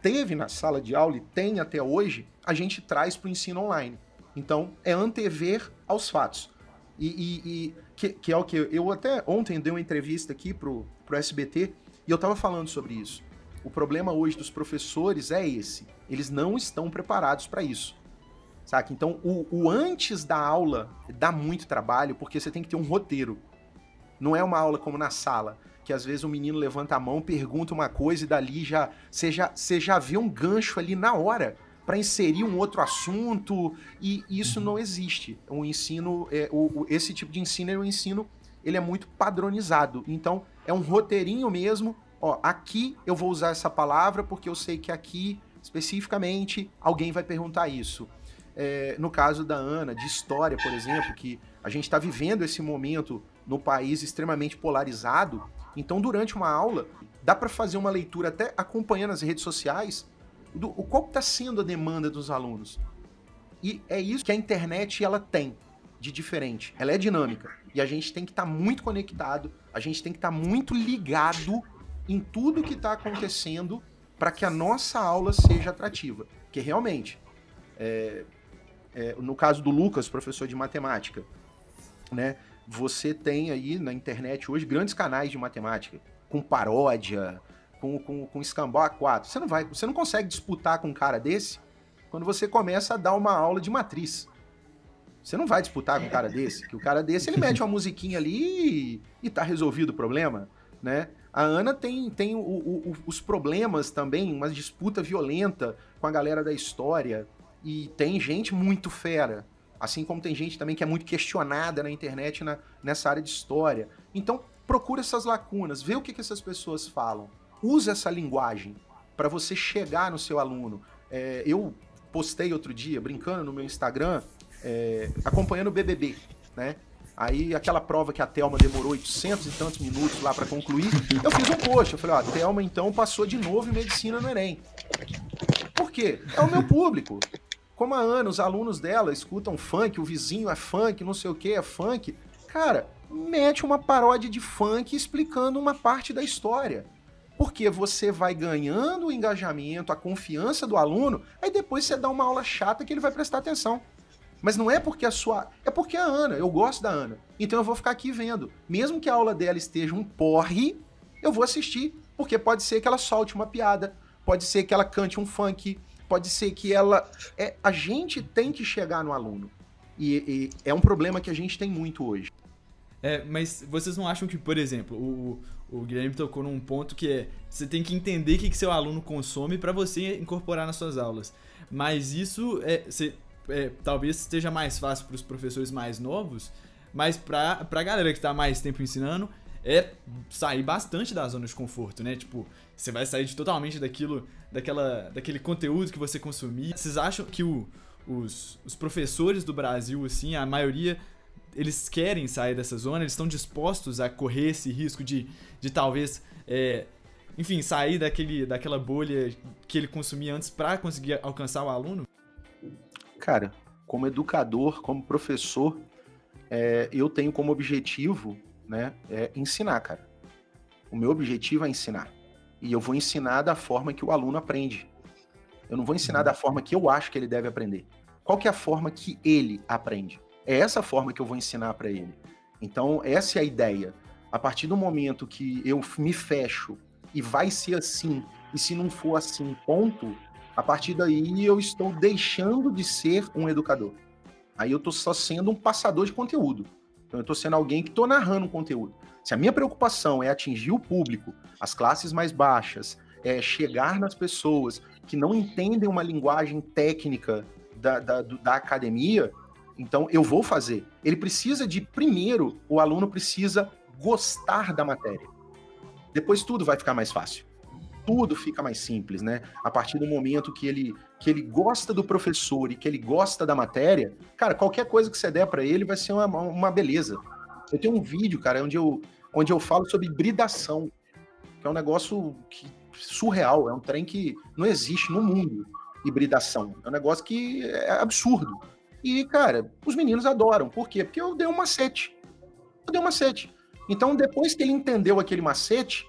teve na sala de aula e tem até hoje, a gente traz para o ensino online. Então, é antever aos fatos. E, e, e que, que, é o que eu até ontem dei uma entrevista aqui pro, pro SBT e eu estava falando sobre isso. O problema hoje dos professores é esse. Eles não estão preparados para isso. Saca? Então, o, o, antes da aula dá muito trabalho, porque você tem que ter um roteiro. Não é uma aula como na sala, que às vezes o menino levanta a mão, pergunta uma coisa e dali já você já, você já vê um gancho ali na hora para inserir um outro assunto e isso não existe. O ensino, é, o, o, esse tipo de ensino é um ensino, ele é muito padronizado. Então é um roteirinho mesmo. Ó, aqui eu vou usar essa palavra porque eu sei que aqui especificamente alguém vai perguntar isso. É, no caso da Ana, de história, por exemplo, que a gente está vivendo esse momento no país extremamente polarizado. Então, durante uma aula, dá para fazer uma leitura até acompanhando as redes sociais do qual está sendo a demanda dos alunos. E é isso que a internet ela tem de diferente. Ela é dinâmica e a gente tem que estar tá muito conectado, a gente tem que estar tá muito ligado em tudo que está acontecendo para que a nossa aula seja atrativa. Porque realmente, é, é, no caso do Lucas, professor de matemática, né? Você tem aí na internet hoje grandes canais de matemática com paródia, com, com, com escambau A4. Você não vai, você não consegue disputar com um cara desse quando você começa a dar uma aula de matriz. Você não vai disputar com um cara desse, que o cara desse ele mete uma musiquinha ali e, e tá resolvido o problema, né? A Ana tem, tem o, o, os problemas também, uma disputa violenta com a galera da história. E tem gente muito fera. Assim como tem gente também que é muito questionada na internet na, nessa área de história. Então, procura essas lacunas, vê o que, que essas pessoas falam usa essa linguagem para você chegar no seu aluno. É, eu postei outro dia, brincando no meu Instagram, é, acompanhando o BBB, né? Aí aquela prova que a Thelma demorou 800 e tantos minutos lá para concluir, eu fiz um post, eu falei, ó, a Thelma então passou de novo em medicina no Enem. Por quê? É o meu público. Como a Ana, os alunos dela escutam funk, o vizinho é funk, não sei o que é funk. Cara, mete uma paródia de funk explicando uma parte da história porque você vai ganhando o engajamento, a confiança do aluno, aí depois você dá uma aula chata que ele vai prestar atenção. Mas não é porque a sua. É porque a Ana, eu gosto da Ana. Então eu vou ficar aqui vendo. Mesmo que a aula dela esteja um porre, eu vou assistir. Porque pode ser que ela solte uma piada, pode ser que ela cante um funk, pode ser que ela. É, a gente tem que chegar no aluno. E, e é um problema que a gente tem muito hoje. É, mas vocês não acham que, por exemplo, o, o Guilherme tocou num ponto que é você tem que entender o que, que seu aluno consome para você incorporar nas suas aulas. Mas isso é, você, é talvez esteja mais fácil para os professores mais novos, mas para a galera que está mais tempo ensinando, é sair bastante da zona de conforto, né? Tipo, você vai sair de, totalmente daquilo, daquela, daquele conteúdo que você consumia. Vocês acham que o, os, os professores do Brasil, assim, a maioria, eles querem sair dessa zona, eles estão dispostos a correr esse risco de, de talvez, é, enfim, sair daquele, daquela bolha que ele consumia antes para conseguir alcançar o aluno? Cara, como educador, como professor, é, eu tenho como objetivo, né, é ensinar, cara. O meu objetivo é ensinar. E eu vou ensinar da forma que o aluno aprende. Eu não vou ensinar da forma que eu acho que ele deve aprender. Qual que é a forma que ele aprende? É essa forma que eu vou ensinar para ele. Então, essa é a ideia. A partir do momento que eu me fecho e vai ser assim, e se não for assim, ponto, a partir daí eu estou deixando de ser um educador. Aí eu estou só sendo um passador de conteúdo. Então eu estou sendo alguém que estou narrando conteúdo. Se a minha preocupação é atingir o público, as classes mais baixas, é chegar nas pessoas que não entendem uma linguagem técnica da, da, da academia, então eu vou fazer. Ele precisa de, primeiro, o aluno precisa gostar da matéria. Depois tudo vai ficar mais fácil. Tudo fica mais simples, né? A partir do momento que ele, que ele gosta do professor e que ele gosta da matéria, cara, qualquer coisa que você der para ele vai ser uma, uma beleza. Eu tenho um vídeo, cara, onde eu, onde eu falo sobre hibridação, que é um negócio que, surreal, é um trem que não existe no mundo, hibridação. É um negócio que é absurdo. E, cara, os meninos adoram. Por quê? Porque eu dei um macete. Eu dei um macete. Então, depois que ele entendeu aquele macete,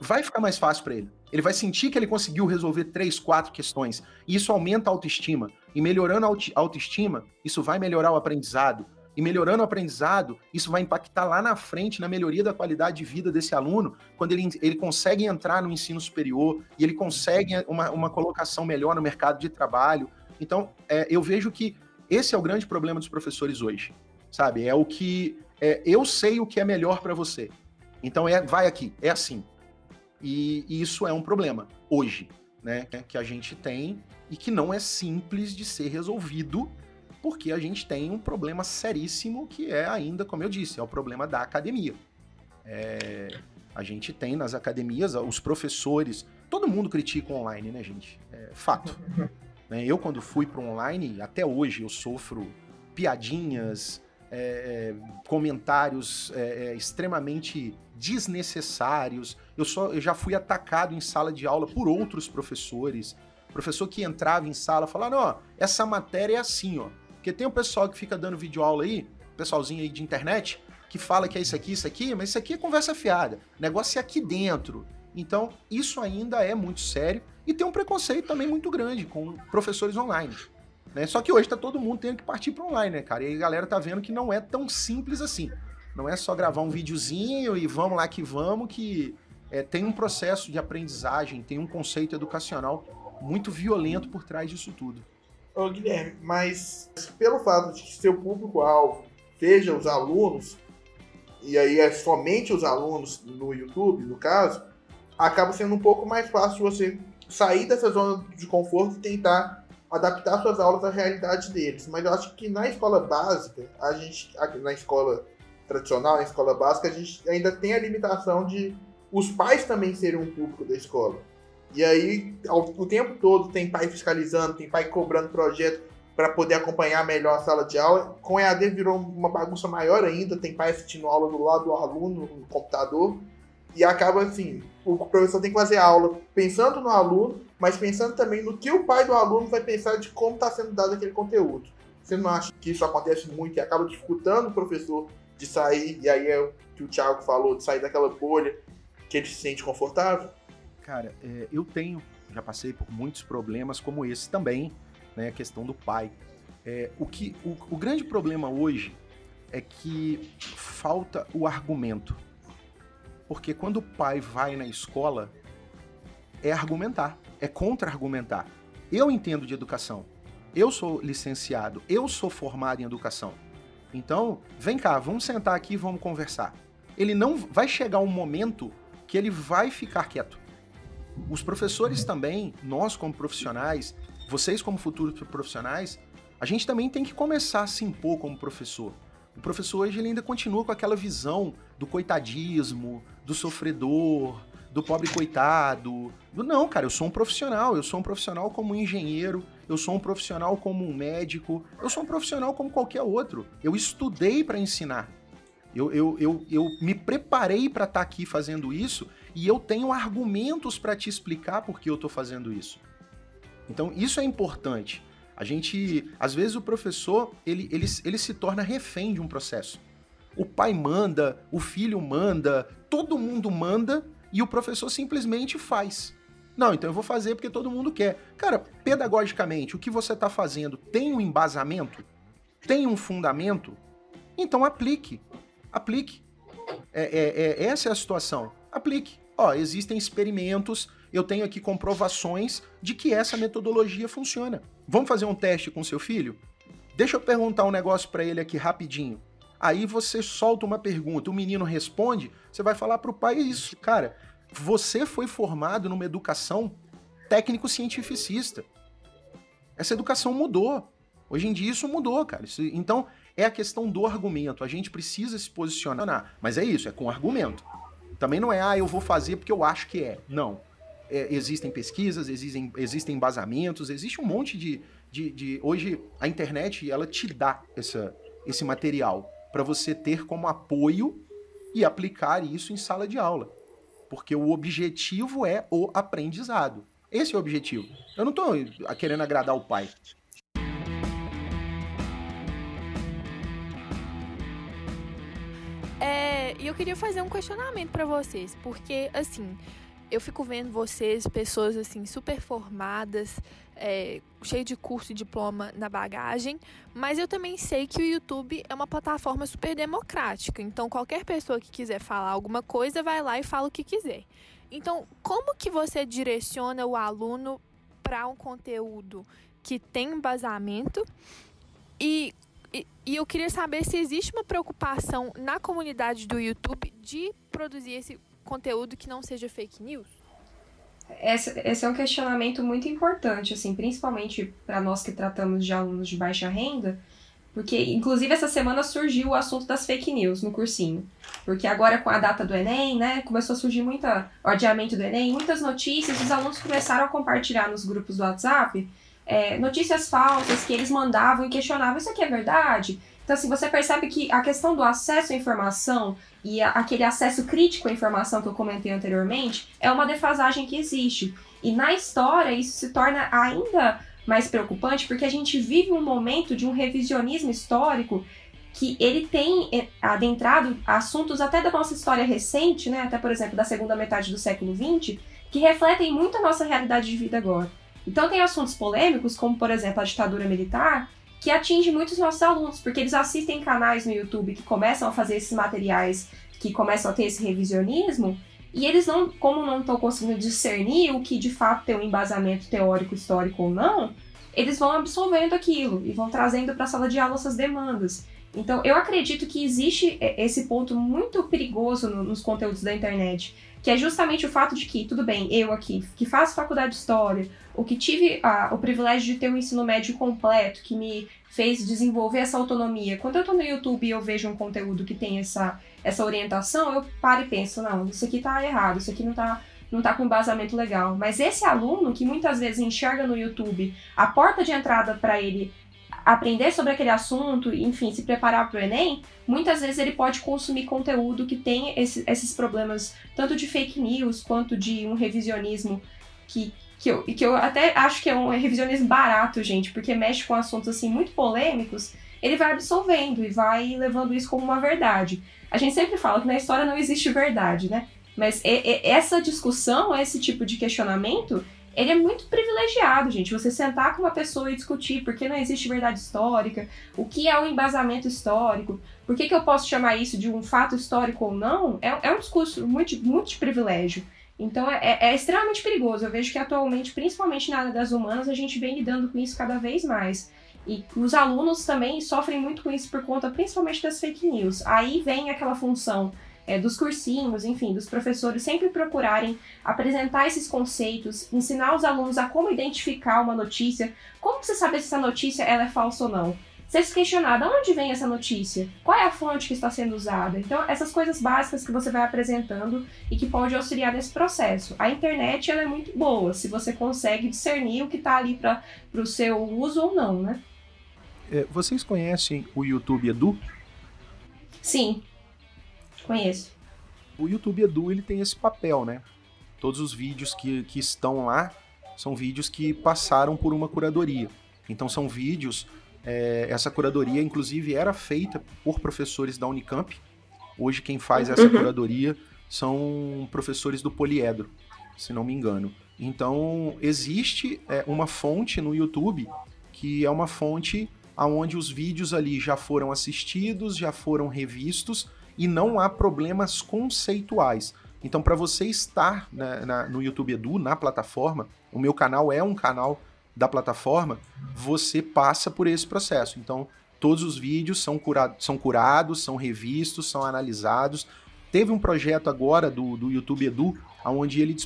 vai ficar mais fácil para ele. Ele vai sentir que ele conseguiu resolver três, quatro questões. E isso aumenta a autoestima. E melhorando a autoestima, isso vai melhorar o aprendizado. E melhorando o aprendizado, isso vai impactar lá na frente na melhoria da qualidade de vida desse aluno, quando ele, ele consegue entrar no ensino superior e ele consegue uma, uma colocação melhor no mercado de trabalho. Então, é, eu vejo que esse é o grande problema dos professores hoje, sabe? É o que é, eu sei o que é melhor para você. Então, é, vai aqui, é assim. E, e isso é um problema hoje, né? Que a gente tem e que não é simples de ser resolvido porque a gente tem um problema seríssimo que é ainda, como eu disse, é o problema da academia. É, a gente tem nas academias, os professores, todo mundo critica o online, né, gente? É fato. Né, eu, quando fui para online, até hoje eu sofro piadinhas, é, é comentários é, é, extremamente desnecessários. Eu, só, eu já fui atacado em sala de aula por outros professores. Professor que entrava em sala falando, ó, essa matéria é assim, ó. Porque tem um pessoal que fica dando vídeo aula aí, pessoalzinho aí de internet, que fala que é isso aqui, isso aqui, mas isso aqui é conversa fiada. O negócio é aqui dentro. Então, isso ainda é muito sério e tem um preconceito também muito grande com professores online. Né? Só que hoje tá todo mundo tendo que partir para online, né, cara? E aí a galera tá vendo que não é tão simples assim. Não é só gravar um videozinho e vamos lá que vamos, que é, tem um processo de aprendizagem, tem um conceito educacional muito violento por trás disso tudo. Ô, Guilherme, mas pelo fato de que seu público-alvo seja os alunos, e aí é somente os alunos no YouTube, no caso, acaba sendo um pouco mais fácil você sair dessa zona de conforto e tentar adaptar suas aulas à realidade deles. Mas eu acho que na escola básica, a gente, na escola tradicional, na escola básica, a gente ainda tem a limitação de os pais também serem um público da escola. E aí, ao, o tempo todo, tem pai fiscalizando, tem pai cobrando projeto para poder acompanhar melhor a sala de aula. Com EAD virou uma bagunça maior ainda, tem pai assistindo aula do lado do aluno no computador. E acaba assim, o professor tem que fazer aula pensando no aluno, mas pensando também no que o pai do aluno vai pensar de como está sendo dado aquele conteúdo. Você não acha que isso acontece muito e acaba dificultando o professor de sair, e aí é o que o Thiago falou, de sair daquela bolha que ele se sente confortável? Cara, é, eu tenho, já passei por muitos problemas como esse também, né? A questão do pai. É, o, que, o, o grande problema hoje é que falta o argumento. Porque quando o pai vai na escola, é argumentar, é contra-argumentar. Eu entendo de educação, eu sou licenciado, eu sou formado em educação. Então, vem cá, vamos sentar aqui e vamos conversar. Ele não vai chegar um momento que ele vai ficar quieto. Os professores também, nós como profissionais, vocês como futuros profissionais, a gente também tem que começar a se impor como professor. O professor hoje ele ainda continua com aquela visão do coitadismo, do sofredor, do pobre coitado. Do, não, cara, eu sou um profissional. Eu sou um profissional como um engenheiro, eu sou um profissional como um médico, eu sou um profissional como qualquer outro. Eu estudei para ensinar. Eu, eu, eu, eu me preparei para estar tá aqui fazendo isso e eu tenho argumentos para te explicar por que eu estou fazendo isso. Então, isso é importante. A gente, às vezes o professor, ele, ele, ele se torna refém de um processo. O pai manda, o filho manda, todo mundo manda e o professor simplesmente faz. Não, então eu vou fazer porque todo mundo quer. Cara, pedagogicamente, o que você está fazendo tem um embasamento? Tem um fundamento? Então aplique. Aplique. É, é, é, essa é a situação. Aplique. Ó, existem experimentos, eu tenho aqui comprovações de que essa metodologia funciona. Vamos fazer um teste com seu filho? Deixa eu perguntar um negócio para ele aqui rapidinho. Aí você solta uma pergunta, o menino responde, você vai falar pro pai isso, cara. Você foi formado numa educação técnico-cientificista. Essa educação mudou. Hoje em dia isso mudou, cara. Então é a questão do argumento. A gente precisa se posicionar. Mas é isso, é com argumento. Também não é, ah, eu vou fazer porque eu acho que é. Não. É, existem pesquisas, existem, existem embasamentos, existe um monte de, de, de. Hoje a internet ela te dá essa, esse material para você ter como apoio e aplicar isso em sala de aula. Porque o objetivo é o aprendizado. Esse é o objetivo. Eu não estou querendo agradar o pai. É, e eu queria fazer um questionamento para vocês, porque assim, eu fico vendo vocês, pessoas assim, super formadas, é, cheio de curso e diploma na bagagem, mas eu também sei que o YouTube é uma plataforma super democrática. Então, qualquer pessoa que quiser falar alguma coisa vai lá e fala o que quiser. Então, como que você direciona o aluno para um conteúdo que tem embasamento e e, eu queria saber se existe uma preocupação na comunidade do YouTube de produzir esse conteúdo que não seja fake news? Esse, esse é um questionamento muito importante, assim, principalmente para nós que tratamos de alunos de baixa renda, porque, inclusive, essa semana surgiu o assunto das fake news no cursinho. Porque agora, com a data do Enem, né, começou a surgir o adiamento do Enem, muitas notícias, os alunos começaram a compartilhar nos grupos do WhatsApp é, notícias falsas que eles mandavam e questionavam: isso aqui é verdade? Então, assim, você percebe que a questão do acesso à informação e a, aquele acesso crítico à informação que eu comentei anteriormente é uma defasagem que existe. E na história, isso se torna ainda mais preocupante porque a gente vive um momento de um revisionismo histórico que ele tem é, adentrado assuntos até da nossa história recente, né, até por exemplo da segunda metade do século XX, que refletem muito a nossa realidade de vida agora. Então tem assuntos polêmicos, como por exemplo a ditadura militar, que atinge muitos nossos alunos, porque eles assistem canais no YouTube que começam a fazer esses materiais, que começam a ter esse revisionismo, e eles não, como não estão conseguindo discernir o que de fato tem um embasamento teórico, histórico ou não, eles vão absorvendo aquilo e vão trazendo para a sala de aula essas demandas. Então, eu acredito que existe esse ponto muito perigoso no, nos conteúdos da internet, que é justamente o fato de que, tudo bem, eu aqui, que faço faculdade de História, o que tive a, o privilégio de ter um ensino médio completo, que me fez desenvolver essa autonomia. Quando eu estou no YouTube e eu vejo um conteúdo que tem essa, essa orientação, eu paro e penso, não, isso aqui está errado, isso aqui não está não tá com embasamento legal. Mas esse aluno que muitas vezes enxerga no YouTube a porta de entrada para ele aprender sobre aquele assunto, enfim, se preparar para o Enem, muitas vezes ele pode consumir conteúdo que tem esse, esses problemas, tanto de fake news quanto de um revisionismo que, que, eu, que eu até acho que é um revisionismo barato, gente, porque mexe com assuntos assim muito polêmicos, ele vai absolvendo e vai levando isso como uma verdade. A gente sempre fala que na história não existe verdade, né? Mas essa discussão, esse tipo de questionamento, ele é muito privilegiado, gente. Você sentar com uma pessoa e discutir por que não existe verdade histórica, o que é o um embasamento histórico, por que, que eu posso chamar isso de um fato histórico ou não, é, é um discurso muito, muito de privilégio. Então é, é, extremamente perigoso. Eu vejo que atualmente, principalmente na área das humanas, a gente vem lidando com isso cada vez mais. E os alunos também sofrem muito com isso por conta principalmente das fake news. Aí vem aquela função é, dos cursinhos, enfim, dos professores sempre procurarem apresentar esses conceitos, ensinar os alunos a como identificar uma notícia, como você sabe se essa notícia ela é falsa ou não. Você se questionar de onde vem essa notícia, qual é a fonte que está sendo usada. Então, essas coisas básicas que você vai apresentando e que pode auxiliar nesse processo. A internet ela é muito boa, se você consegue discernir o que está ali para o seu uso ou não, né? É, vocês conhecem o YouTube Edu? Sim, conheço. O YouTube Edu ele tem esse papel, né? Todos os vídeos que, que estão lá são vídeos que passaram por uma curadoria. Então são vídeos. É, essa curadoria, inclusive, era feita por professores da Unicamp. Hoje quem faz essa uhum. curadoria são professores do Poliedro, se não me engano. Então existe é, uma fonte no YouTube que é uma fonte aonde os vídeos ali já foram assistidos, já foram revistos e não há problemas conceituais. Então, para você estar na, na, no YouTube Edu, na plataforma, o meu canal é um canal da plataforma, você passa por esse processo. Então, todos os vídeos são, curados, são curados, são revistos, são analisados. Teve um projeto agora do, do YouTube Edu, onde ele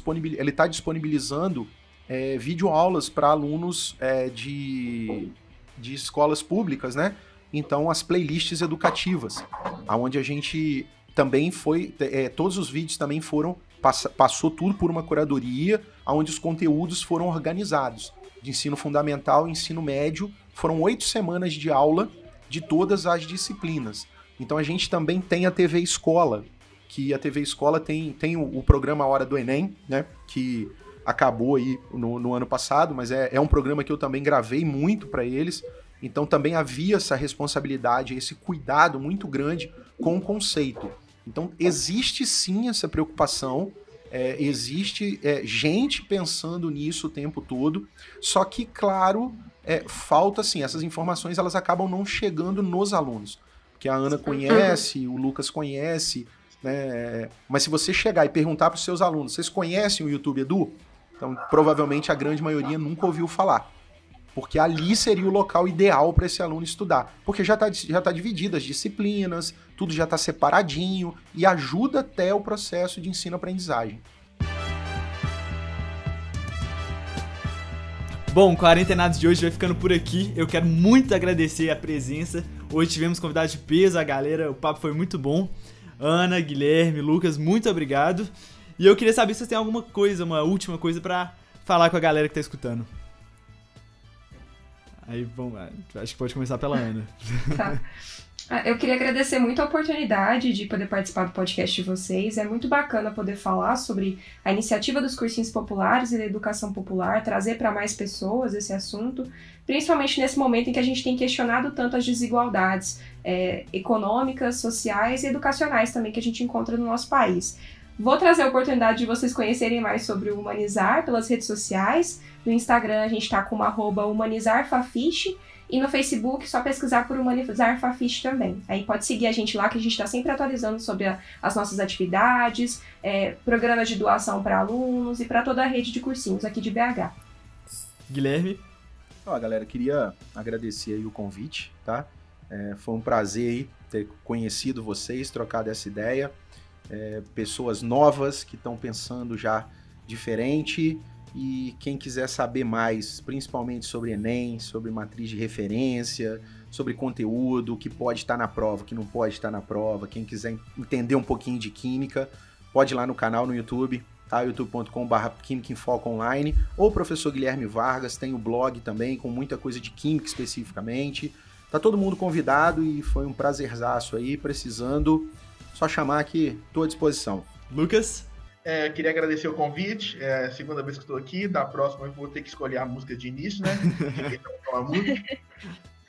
está disponibilizando é, videoaulas para alunos é, de, de escolas públicas, né? Então, as playlists educativas, aonde a gente também foi, é, todos os vídeos também foram, passa, passou tudo por uma curadoria, onde os conteúdos foram organizados, de ensino fundamental e ensino médio, foram oito semanas de aula de todas as disciplinas. Então, a gente também tem a TV Escola, que a TV Escola tem, tem o, o programa Hora do Enem, né, que acabou aí no, no ano passado, mas é, é um programa que eu também gravei muito para eles, então também havia essa responsabilidade, esse cuidado muito grande com o conceito. Então existe sim essa preocupação, é, existe é, gente pensando nisso o tempo todo, só que, claro, é, falta assim, essas informações elas acabam não chegando nos alunos. Que a Ana conhece, o Lucas conhece, né? Mas se você chegar e perguntar para os seus alunos, vocês conhecem o YouTube Edu? Então, provavelmente a grande maioria nunca ouviu falar porque ali seria o local ideal para esse aluno estudar, porque já está já tá dividido as disciplinas, tudo já está separadinho e ajuda até o processo de ensino-aprendizagem. Bom, Quarentenados de hoje vai ficando por aqui. Eu quero muito agradecer a presença. Hoje tivemos convidados de peso, a galera, o papo foi muito bom. Ana, Guilherme, Lucas, muito obrigado. E eu queria saber se vocês têm alguma coisa, uma última coisa para falar com a galera que está escutando. Aí, bom, é, acho que pode começar pela Ana. Tá. Ah, eu queria agradecer muito a oportunidade de poder participar do podcast de vocês. É muito bacana poder falar sobre a iniciativa dos cursinhos populares e da educação popular, trazer para mais pessoas esse assunto, principalmente nesse momento em que a gente tem questionado tanto as desigualdades é, econômicas, sociais e educacionais também que a gente encontra no nosso país. Vou trazer a oportunidade de vocês conhecerem mais sobre o Humanizar pelas redes sociais. No Instagram a gente está com arroba humanizarfafiche e no Facebook só pesquisar por Humanizar Fafiche também. Aí pode seguir a gente lá que a gente está sempre atualizando sobre a, as nossas atividades, é, programas de doação para alunos e para toda a rede de cursinhos aqui de BH. Guilherme? Ó, galera, queria agradecer aí o convite, tá? É, foi um prazer aí ter conhecido vocês, trocado essa ideia é, pessoas novas que estão pensando já diferente. E quem quiser saber mais, principalmente sobre Enem, sobre matriz de referência, sobre conteúdo, que pode estar na prova, que não pode estar na prova, quem quiser entender um pouquinho de química, pode ir lá no canal no YouTube, tá? youtube.com.br Química em Foco Online, ou o professor Guilherme Vargas, tem o blog também, com muita coisa de química especificamente. Tá todo mundo convidado e foi um prazerzaço aí, precisando só chamar que estou à disposição. Lucas? É, queria agradecer o convite. É segunda vez que estou aqui. Da próxima eu vou ter que escolher a música de início, né?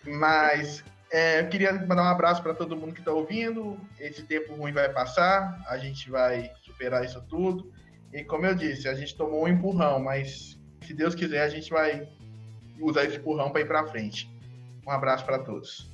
Mas é, eu queria mandar um abraço para todo mundo que está ouvindo. Esse tempo ruim vai passar, a gente vai superar isso tudo. E como eu disse, a gente tomou um empurrão, mas se Deus quiser, a gente vai usar esse empurrão para ir para frente. Um abraço para todos.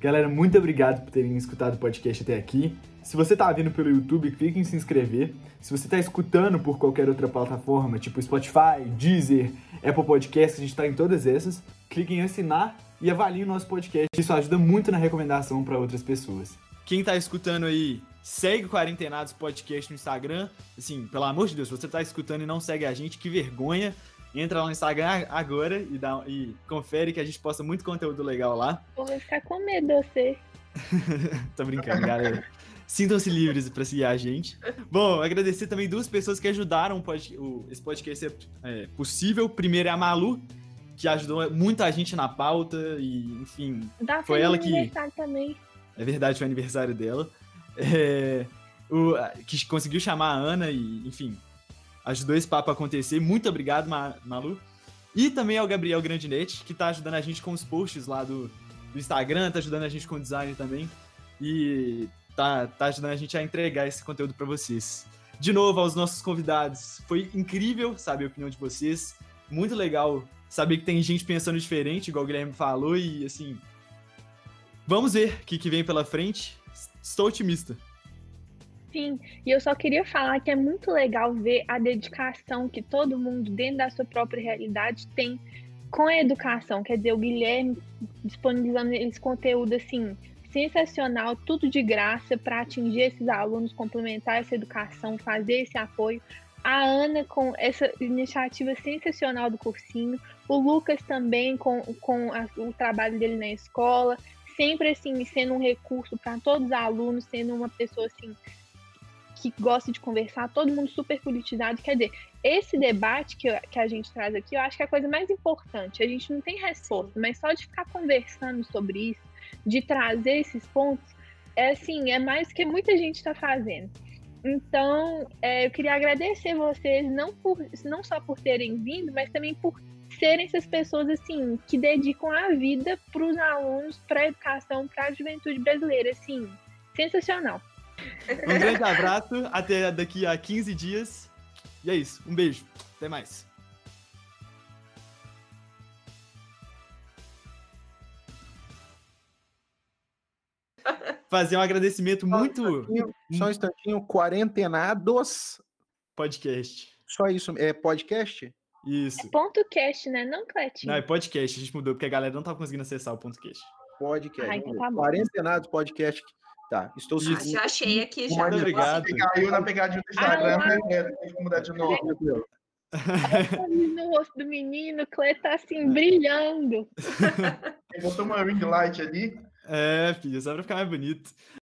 Galera, muito obrigado por terem escutado o podcast até aqui. Se você está vindo pelo YouTube, clique em se inscrever. Se você está escutando por qualquer outra plataforma, tipo Spotify, Deezer, Apple Podcasts, a gente está em todas essas, clique em assinar e avalie o nosso podcast. Isso ajuda muito na recomendação para outras pessoas. Quem está escutando aí, segue o Quarentenados Podcast no Instagram. Assim, pelo amor de Deus, se você está escutando e não segue a gente, que vergonha. entra lá no Instagram agora e, dá, e confere que a gente posta muito conteúdo legal lá. Vou ficar com medo de você. Tô brincando, galera. Sintam-se livres para seguir a gente. Bom, agradecer também duas pessoas que ajudaram o o- esse podcast ser é, possível. Primeiro é a Malu, que ajudou muita gente na pauta e, enfim, Dá Foi ela que- também. é verdade, foi aniversário dela. É, o, que conseguiu chamar a Ana e, enfim, ajudou esse papo a acontecer. Muito obrigado, Ma- Malu. E também ao Gabriel Grandinetti, que tá ajudando a gente com os posts lá do, do Instagram, tá ajudando a gente com o design também. E tá, tá ajudando a gente a entregar esse conteúdo para vocês. De novo, aos nossos convidados. Foi incrível saber a opinião de vocês. Muito legal saber que tem gente pensando diferente, igual o Guilherme falou, e assim. Vamos ver o que, que vem pela frente. Estou otimista. Sim, e eu só queria falar que é muito legal ver a dedicação que todo mundo, dentro da sua própria realidade, tem com a educação. Quer dizer, o Guilherme disponibilizando esse conteúdo assim sensacional, tudo de graça para atingir esses alunos, complementar essa educação, fazer esse apoio. A Ana com essa iniciativa sensacional do cursinho, o Lucas também com, com a- o trabalho dele na escola, sempre assim sendo um recurso para todos os alunos, sendo uma pessoa assim que gosta de conversar, todo mundo super politizado. Quer dizer, esse debate que, que a gente traz aqui, eu acho que é a coisa mais importante. A gente não tem resposta, mas só de ficar conversando sobre isso, de trazer esses pontos, é assim, é mais que muita gente está fazendo. Então, é, eu queria agradecer vocês, não, por, não só por terem vindo, mas também por serem essas pessoas assim que dedicam a vida para os alunos, para a educação, para a juventude brasileira, assim, sensacional. Um grande abraço, até daqui a 15 dias. E é isso, um beijo, até mais. Fazer um agradecimento muito Só um instantinho, quarentenados. podcast. Só isso, é podcast? Isso. Ponto cast, né? Não Cletinho. Não, é podcast, a gente mudou, porque a galera não tava conseguindo acessar o ponto cast. Podcast. Ah, então tá. Quarentenados podcast. Tá, estou Ah, já achei aqui, já. Muito obrigado. Você caiu na pegadinha do Instagram, Ah, né? Tem que mudar de novo. sorriso no rosto do menino, o Clé tá assim, brilhando. Ele botou uma ring light ali. É, filho, só pra ficar mais bonito.